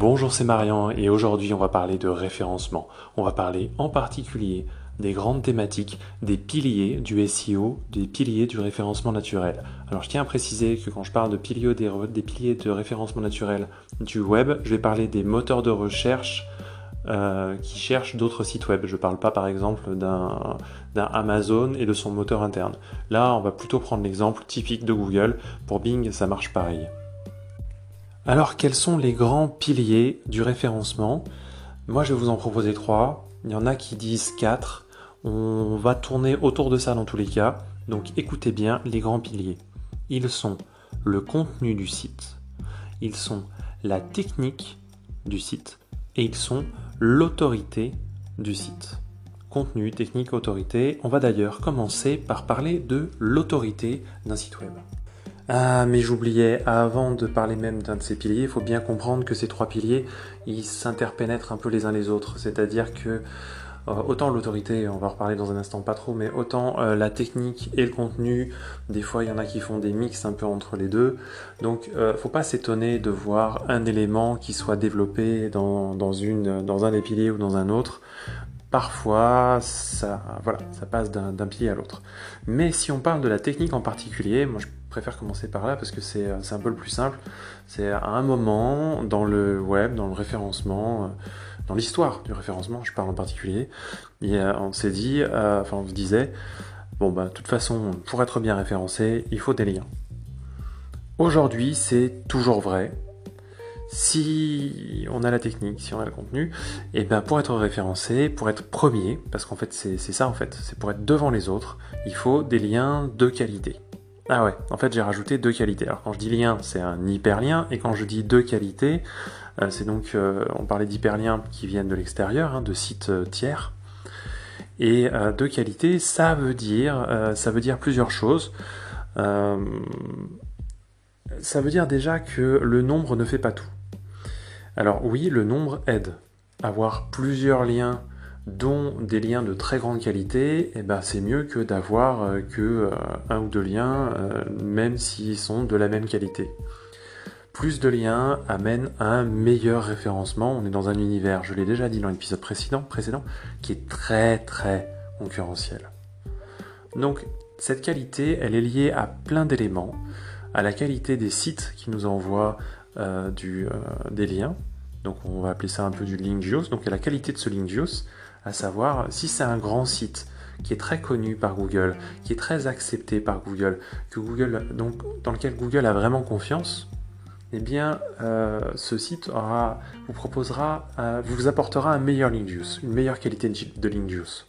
Bonjour, c'est Marian et aujourd'hui on va parler de référencement. On va parler en particulier des grandes thématiques, des piliers du SEO, des piliers du référencement naturel. Alors je tiens à préciser que quand je parle de piliers des, piliers de référencement naturel du web, je vais parler des moteurs de recherche euh, qui cherchent d'autres sites web. Je ne parle pas par exemple d'un Amazon et de son moteur interne. Là, on va plutôt prendre l'exemple typique de Google. Pour Bing, ça marche pareil. Alors, quels sont les grands piliers du référencement? Moi, je vais vous en proposer trois. Il y en a qui disent quatre. On va tourner autour de ça dans tous les cas. Donc, écoutez bien les grands piliers. Ils sont le contenu du site, ils sont la technique du site et ils sont l'autorité du site. Contenu, technique, autorité. On va d'ailleurs commencer par parler de l'autorité d'un site web. Ah, mais j'oubliais, avant de parler même d'un de ces piliers, il faut bien comprendre que ces trois piliers, ils s'interpénètrent un peu les uns les autres. C'est-à-dire que euh, autant l'autorité, on va en reparler dans un instant pas trop, mais autant euh, la technique et le contenu, des fois il y en a qui font des mix un peu entre les deux. Donc euh, faut pas s'étonner de voir un élément qui soit développé dans, dans, dans un des piliers ou dans un autre. Parfois, ça, voilà, ça passe d'un pilier à l'autre. Mais si on parle de la technique en particulier, moi je préfère commencer par là parce que c'est un peu le plus simple. C'est à un moment dans le web, dans le référencement, euh, dans l'histoire du référencement, je parle en particulier, euh, on s'est dit, euh, enfin on se disait, bon bah de toute façon, pour être bien référencé, il faut des liens. Aujourd'hui, c'est toujours vrai. Si on a la technique, si on a le contenu, et ben pour être référencé, pour être premier, parce qu'en fait c'est ça en fait, c'est pour être devant les autres, il faut des liens de qualité. Ah ouais, en fait j'ai rajouté deux qualités. Alors quand je dis lien, c'est un hyperlien, et quand je dis deux qualités, euh, c'est donc, euh, on parlait d'hyperliens qui viennent de l'extérieur, hein, de sites euh, tiers. Et deux qualités, ça veut dire, ça veut dire plusieurs choses. ça veut dire déjà que le nombre ne fait pas tout. Alors oui, le nombre aide. Avoir plusieurs liens dont des liens de très grande qualité, eh ben, c'est mieux que d'avoir euh, que euh, un ou deux liens, euh, même s'ils sont de la même qualité. Plus de liens amène à un meilleur référencement. On est dans un univers, je l'ai déjà dit dans l'épisode précédent, précédent, qui est très très concurrentiel. Donc cette qualité, elle est liée à plein d'éléments, à la qualité des sites qui nous envoient des liens, donc on va appeler ça un peu du link juice, donc à la qualité de ce link juice, à savoir si c'est un grand site qui est très connu par Google, qui est très accepté par Google, que Google, donc dans lequel Google a vraiment confiance, eh bien, euh, ce site vous proposera, euh, vous apportera un meilleur link juice, une meilleure qualité de link juice.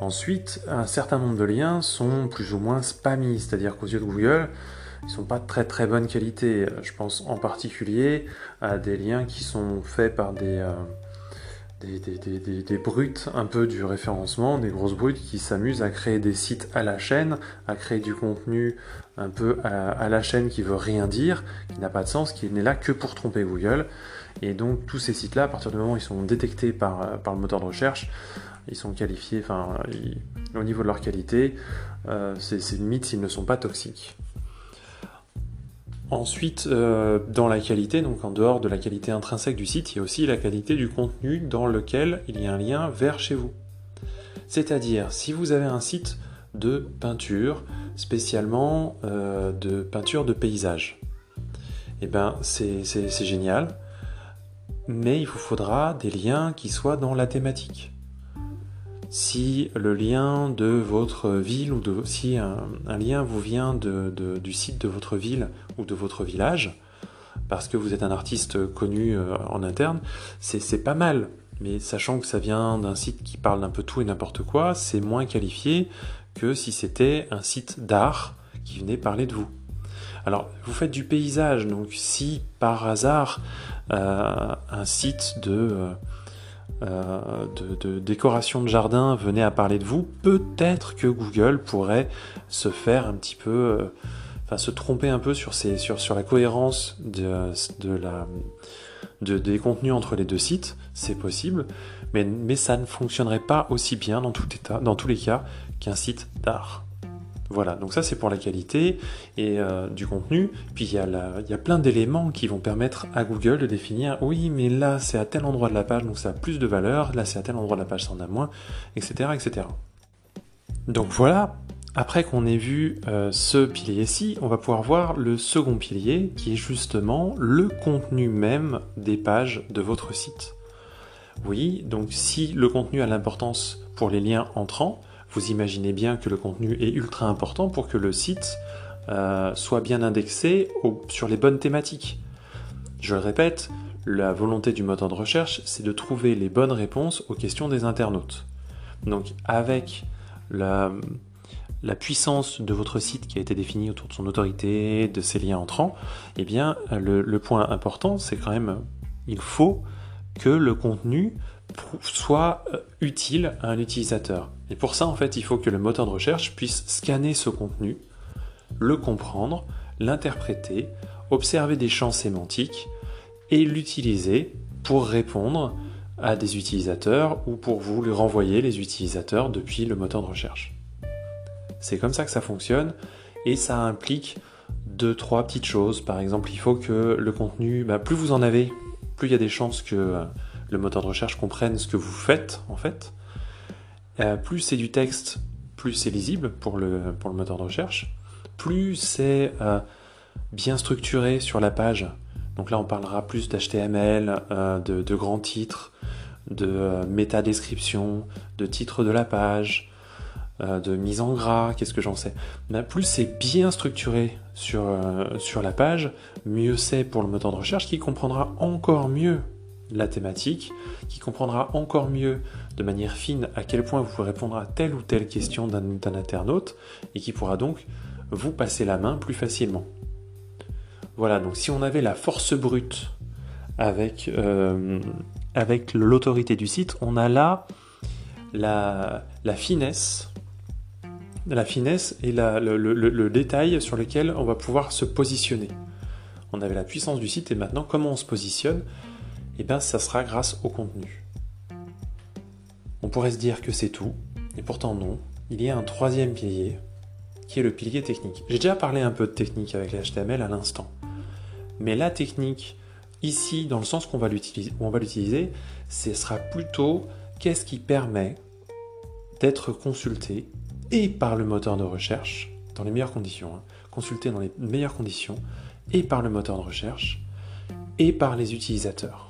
Ensuite, un certain nombre de liens sont plus ou moins spammy, c'est-à-dire qu'aux yeux de Google, ils sont pas de très très bonne qualité. Je pense en particulier à des liens qui sont faits par des, euh, des, brutes un peu du référencement, des grosses brutes qui s'amusent à créer des sites à la chaîne, à créer du contenu un peu à, la chaîne qui veut rien dire, qui n'a pas de sens, qui n'est là que pour tromper Google. Et donc tous ces sites-là, à partir du moment où ils sont détectés par, le moteur de recherche, ils sont qualifiés, enfin, au niveau de leur qualité, euh, c'est limite s'ils ne sont pas toxiques. Ensuite, euh, dans la qualité, donc en dehors de la qualité intrinsèque du site, il y a aussi la qualité du contenu dans lequel il y a un lien vers chez vous. C'est-à-dire, si vous avez un site de peinture, spécialement euh, de peinture de paysage, eh ben c'est génial, mais il vous faudra des liens qui soient dans la thématique si le lien de votre ville ou de, si un, lien vous vient du site de votre ville ou de votre village, parce que vous êtes un artiste connu euh, en interne, c'est pas mal. Mais sachant que ça vient d'un site qui parle d'un peu tout et n'importe quoi, c'est moins qualifié que si c'était un site d'art qui venait parler de vous. Alors, vous faites du paysage, donc si par hasard euh, un site de... Euh, euh, de, décoration de jardin venait à parler de vous, peut-être que Google pourrait se faire un petit peu, euh, enfin se tromper un peu sur, sur, la cohérence de, la, des contenus entre les deux sites, c'est possible, mais, mais ça ne fonctionnerait pas aussi bien dans, tout état, dans tous les cas qu'un site d'art. Voilà, donc ça c'est pour la qualité et euh, du contenu. Puis il y, a plein d'éléments qui vont permettre à Google de définir oui, mais là c'est à tel endroit de la page donc ça a plus de valeur, là c'est à tel endroit de la page ça en a moins, etc. etc. Donc voilà, après qu'on ait vu euh, ce pilier-ci, on va pouvoir voir le second pilier qui est justement le contenu même des pages de votre site. Oui, donc si le contenu a l'importance pour les liens entrants, vous imaginez bien que le contenu est ultra important pour que le site euh, soit bien indexé sur les bonnes thématiques. Je le répète, la volonté du moteur de recherche, c'est de trouver les bonnes réponses aux questions des internautes. Donc avec la, puissance de votre site qui a été définie autour de son autorité, de ses liens entrants, eh bien le, le point important, c'est quand même, il faut que le contenu soit euh, utile à un utilisateur. Et pour ça, en fait, il faut que le moteur de recherche puisse scanner ce contenu, le comprendre, l'interpréter, observer des champs sémantiques et l'utiliser pour répondre à des utilisateurs ou pour vous lui renvoyer les utilisateurs depuis le moteur de recherche. C'est comme ça que ça fonctionne et ça implique deux, trois petites choses. Par exemple, il faut que le contenu, bah, plus vous en avez, plus il y a des chances que euh, le moteur de recherche comprenne ce que vous faites en fait. Euh, plus c'est du texte, plus c'est lisible pour le, moteur de recherche. Plus c'est euh, bien structuré sur la page. Donc là on parlera plus d'HTML, euh, de, grands titres, de méta-description, de titre de la page, de mise en gras, qu'est-ce que j'en sais. plus c'est bien structuré sur, sur la page, mieux c'est pour le moteur de recherche qui comprendra encore mieux la thématique, qui comprendra encore mieux de manière fine à quel point vous pouvez répondre à telle ou telle question d'un internaute et qui pourra donc vous passer la main plus facilement. Voilà, donc si on avait la force brute avec, euh, l'autorité du site, on a là la, finesse, et le détail sur lequel on va pouvoir se positionner. On avait la puissance du site et maintenant comment on se positionne et eh bien ça sera grâce au contenu. On pourrait se dire que c'est tout, et pourtant non. Il y a un troisième pilier, qui est le pilier technique. J'ai déjà parlé un peu de technique avec les HTML à l'instant. Mais la technique, ici, dans le sens qu'on va l'utiliser, ce sera plutôt qu'est-ce qui permet d'être consulté et par le moteur de recherche, dans les meilleures conditions, hein, consulté dans les meilleures conditions, et par le moteur de recherche, et par les utilisateurs.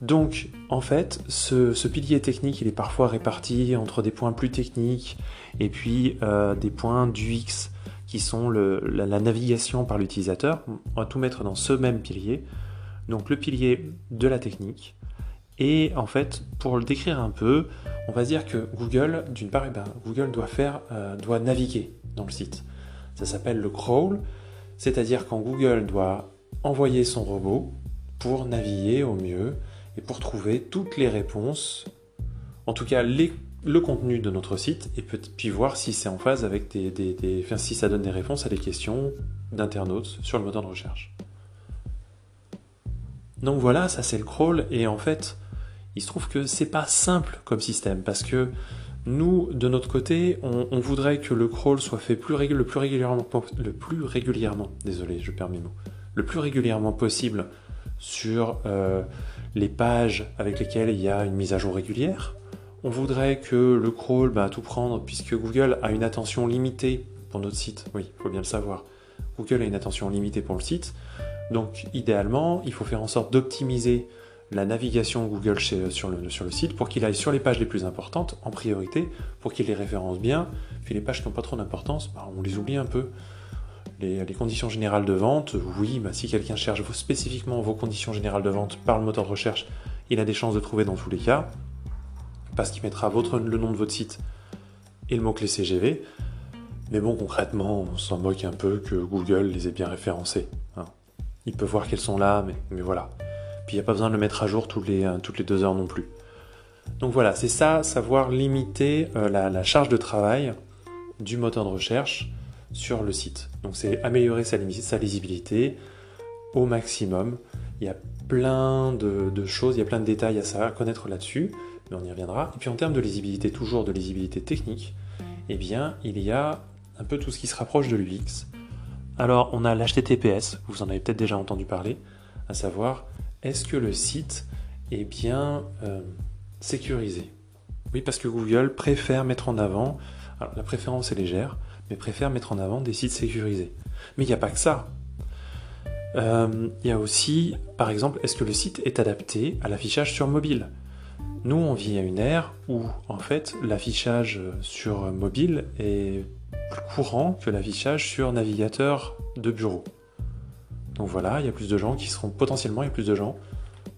Donc, en fait, ce, pilier technique, il est parfois réparti entre des points plus techniques et puis euh, des points du X qui sont la, navigation par l'utilisateur. On va tout mettre dans ce même pilier. Donc, le pilier de la technique. Et en fait, pour le décrire un peu, on va dire que Google, d'une part, eh ben, Google doit faire, euh, doit naviguer dans le site. Ça s'appelle le crawl, c'est-à-dire quand Google doit envoyer son robot pour naviguer au mieux pour trouver toutes les réponses, en tout cas le contenu de notre site, et puis voir si c'est en phase avec des, si ça donne des réponses à des questions d'internautes sur le moteur de recherche. Donc voilà, ça c'est le crawl, et en fait, il se trouve que c'est pas simple comme système, parce que nous, de notre côté, on, voudrait que le crawl soit fait plus le plus régulièrement, le plus régulièrement, désolé, je perds mes mots, le plus régulièrement possible sur euh, les pages avec lesquelles il y a une mise à jour régulière. On voudrait que le crawl, bah, tout prendre, puisque Google a une attention limitée pour notre site. Oui, il faut bien le savoir. Google a une attention limitée pour le site. Donc, idéalement, il faut faire en sorte d'optimiser la navigation Google sur, le, sur, le, site pour qu'il aille sur les pages les plus importantes en priorité, pour qu'il les référence bien. Puis les pages qui n'ont pas trop d'importance, bah, on les oublie un peu. Les, conditions générales de vente, oui, bah, si quelqu'un cherche spécifiquement vos conditions générales de vente par le moteur de recherche, il a des chances de trouver dans tous les cas, parce qu'il mettra le nom de votre site et le mot-clé CGV. Mais bon, concrètement, on s'en moque un peu que Google les ait bien référencés. Hein. Il peut voir qu'elles sont là, mais, voilà. Puis il n'y a pas besoin de le mettre à jour toutes les, toutes les deux heures non plus. Donc voilà, c'est ça, savoir limiter euh, la charge de travail du moteur de recherche sur le site. Donc c'est améliorer sa, lisibilité au maximum. Il y a plein de, choses, il y a plein de détails à, connaître là-dessus, mais on y reviendra. Et puis en termes de lisibilité, toujours de lisibilité technique, eh bien il y a un peu tout ce qui se rapproche de l'UX. Alors, on a l'HTTPS, vous en avez peut-être déjà entendu parler, à savoir, est-ce que le site est bien euh, sécurisé? Oui, parce que Google préfère mettre en avant, la préférence est légère, mais préfère mettre en avant des sites sécurisés. Mais il n'y a pas que ça. Euh, il y a aussi, par exemple, est-ce que le site est adapté à l'affichage sur mobile? Nous, on vit à une ère où, en fait, l'affichage sur mobile est plus courant que l'affichage sur navigateur de bureau. Donc voilà, il y a plus de gens qui seront potentiellement, il plus de gens,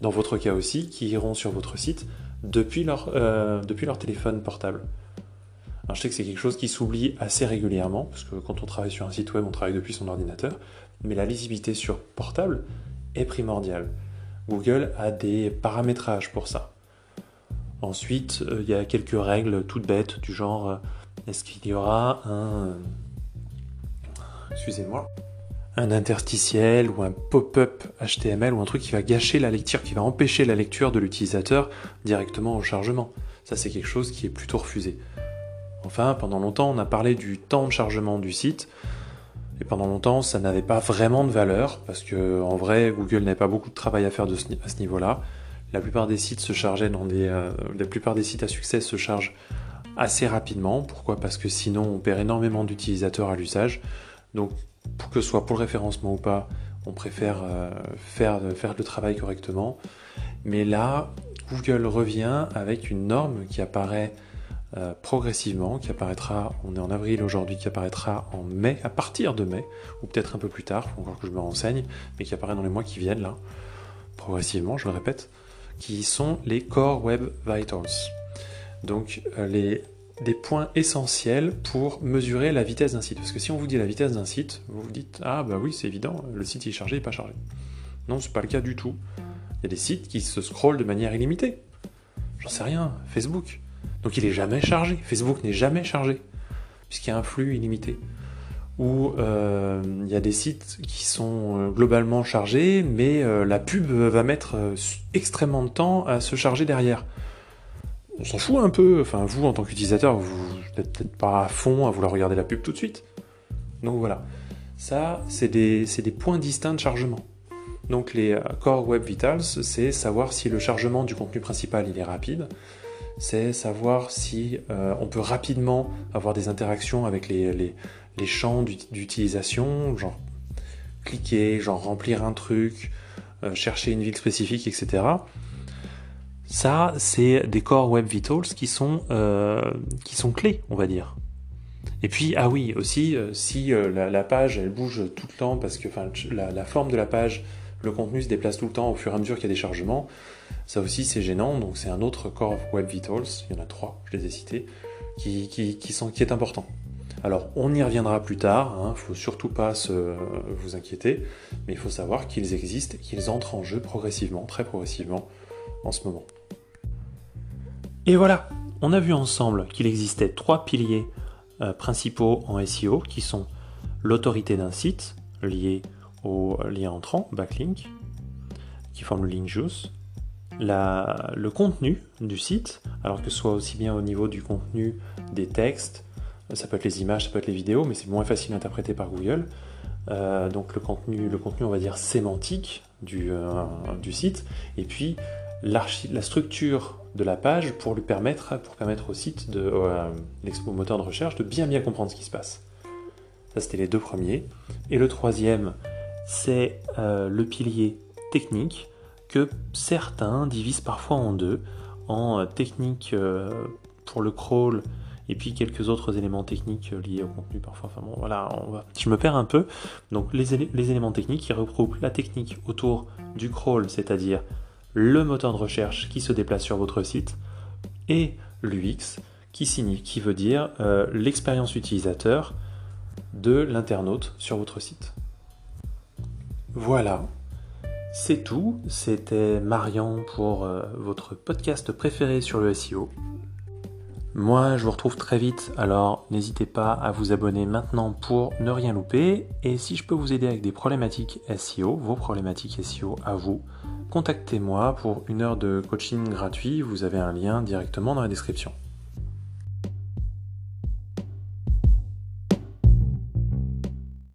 dans votre cas aussi, qui iront sur votre site depuis leur, euh, depuis leur téléphone portable. Je sais que c'est quelque chose qui s'oublie assez régulièrement, parce que quand on travaille sur un site web, on travaille depuis son ordinateur, mais la lisibilité sur portable est primordiale. Google a des paramétrages pour ça. Ensuite, euh, il y a quelques règles toutes bêtes du genre euh, est-ce qu'il y aura un excusez-moi un interstitiel ou un pop-up HTML ou un truc qui va gâcher la lecture, qui va empêcher la lecture de l'utilisateur directement au chargement? Ça c'est quelque chose qui est plutôt refusé. Enfin, pendant longtemps, on a parlé du temps de chargement du site. Et pendant longtemps, ça n'avait pas vraiment de valeur, parce que en vrai, Google n'avait pas beaucoup de travail à faire à ce niveau-là. La plupart des sites se chargeaient dans des, euh, la plupart des sites à succès se chargent assez rapidement. Pourquoi? Parce que sinon, on perd énormément d'utilisateurs à l'usage. Donc, que ce soit pour le référencement ou pas, on préfère euh, faire, faire le travail correctement. Mais là, Google revient avec une norme qui apparaît euh, progressivement, qui apparaîtra, on est en avril aujourd'hui, qui apparaîtra en mai, à partir de mai, ou peut-être un peu plus tard, faut encore que je me renseigne, mais qui apparaît dans les mois qui viennent là, progressivement, je le répète, qui sont les Core Web Vitals. Donc euh, les, des points essentiels pour mesurer la vitesse d'un site. Parce que si on vous dit la vitesse d'un site, vous vous dites Ah bah oui, c'est évident, le site est chargé, n'est pas chargé. Non, c'est pas le cas du tout. Il y a des sites qui se scrollent de manière illimitée. J'en sais rien, Facebook. Donc il est jamais chargé. Facebook n'est jamais chargé, puisqu'il y a un flux illimité. Ou euh, il y a des sites qui sont euh, globalement chargés, mais euh, la pub va mettre extrêmement de temps à se charger derrière. On s'en fout un peu. Enfin, vous, en tant qu'utilisateur, vous n'êtes peut-être pas à fond à vouloir regarder la pub tout de suite. Donc voilà. Ça, c'est des, des points distincts de chargement. Donc les Core Web Vitals, c'est savoir si le chargement du contenu principal il est rapide, c'est savoir si euh, on peut rapidement avoir des interactions avec les, champs d'utilisation, genre cliquer, genre remplir un truc, euh, chercher une ville spécifique, etc. Ça, c'est des core web vitals qui sont, euh, qui sont clés, on va dire. Et puis, ah oui, aussi, si la, page, elle bouge tout le temps, parce que la, la forme de la page, le contenu se déplace tout le temps au fur et à mesure qu'il y a des chargements, ça aussi, c'est gênant. Donc, c'est un autre Core Web Vitals. Il y en a trois, je les ai cités, qui, sont, qui est important. Alors, on y reviendra plus tard. Il hein, ne faut surtout pas se, vous inquiéter. Mais il faut savoir qu'ils existent qu'ils entrent en jeu progressivement, très progressivement, en ce moment. Et voilà, on a vu ensemble qu'il existait trois piliers euh, principaux en SEO qui sont l'autorité d'un site lié au lien entrant, backlink, qui forme le link juice, le contenu du site, alors que ce soit aussi bien au niveau du contenu des textes, ça peut être les images, ça peut être les vidéos, mais c'est moins facile à interpréter par Google. Euh, donc le contenu, le contenu, on va dire sémantique du, euh, du site, et puis la structure de la page pour lui permettre, pour permettre au site, de, euh, moteur de recherche, de bien bien comprendre ce qui se passe. Ça c'était les deux premiers. Et le troisième, c'est le pilier technique que certains divisent parfois en deux, en euh, technique euh, pour le crawl et puis quelques autres éléments techniques euh, liés au contenu parfois. Enfin bon, voilà, je me perds un peu. Donc les, les éléments techniques qui regroupent la technique autour du crawl, c'est-à-dire le moteur de recherche qui se déplace sur votre site, et l'UX qui, signifie, qui veut dire l'expérience utilisateur de l'internaute sur votre site. Voilà, c'est tout, c'était Marian pour euh, votre podcast préféré sur le SEO. Moi, je vous retrouve très vite, alors n'hésitez pas à vous abonner maintenant pour ne rien louper. Et si je peux vous aider avec des problématiques SEO, vos problématiques SEO à vous, contactez-moi pour une heure de coaching gratuit. Vous avez un lien directement dans la description.